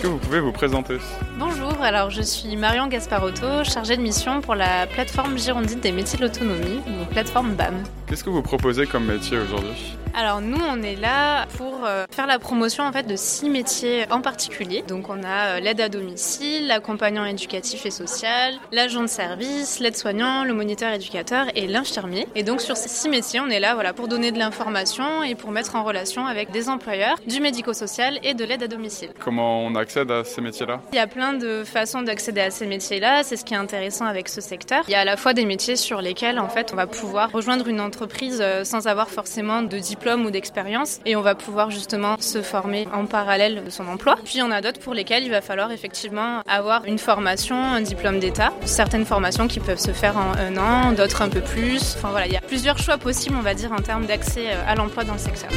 que vous pouvez vous présenter Bonjour, alors je suis Marion Gasparotto, chargée de mission pour la plateforme Girondine des métiers de l'autonomie, donc plateforme BAM. Qu'est-ce que vous proposez comme métier aujourd'hui? Alors nous, on est là pour euh, faire la promotion en fait de six métiers en particulier. Donc on a euh, l'aide à domicile, l'accompagnant éducatif et social, l'agent de service, l'aide-soignant, le moniteur éducateur et l'infirmier. Et donc sur ces six métiers, on est là voilà pour donner de l'information et pour mettre en relation avec des employeurs, du médico-social et de l'aide à domicile. Comment on accède à ces métiers-là? Il y a plein de façons d'accéder à ces métiers-là. C'est ce qui est intéressant avec ce secteur. Il y a à la fois des métiers sur lesquels en fait on va pouvoir rejoindre une entreprise euh, sans avoir forcément de diplôme ou d'expérience et on va pouvoir justement se former en parallèle de son emploi. Puis il y en a d'autres pour lesquels il va falloir effectivement avoir une formation, un diplôme d'État. Certaines formations qui peuvent se faire en un an, d'autres un peu plus. Enfin voilà, il y a plusieurs choix possibles, on va dire, en termes d'accès euh, à l'emploi dans le secteur.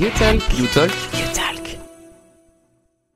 You Talk. You Talk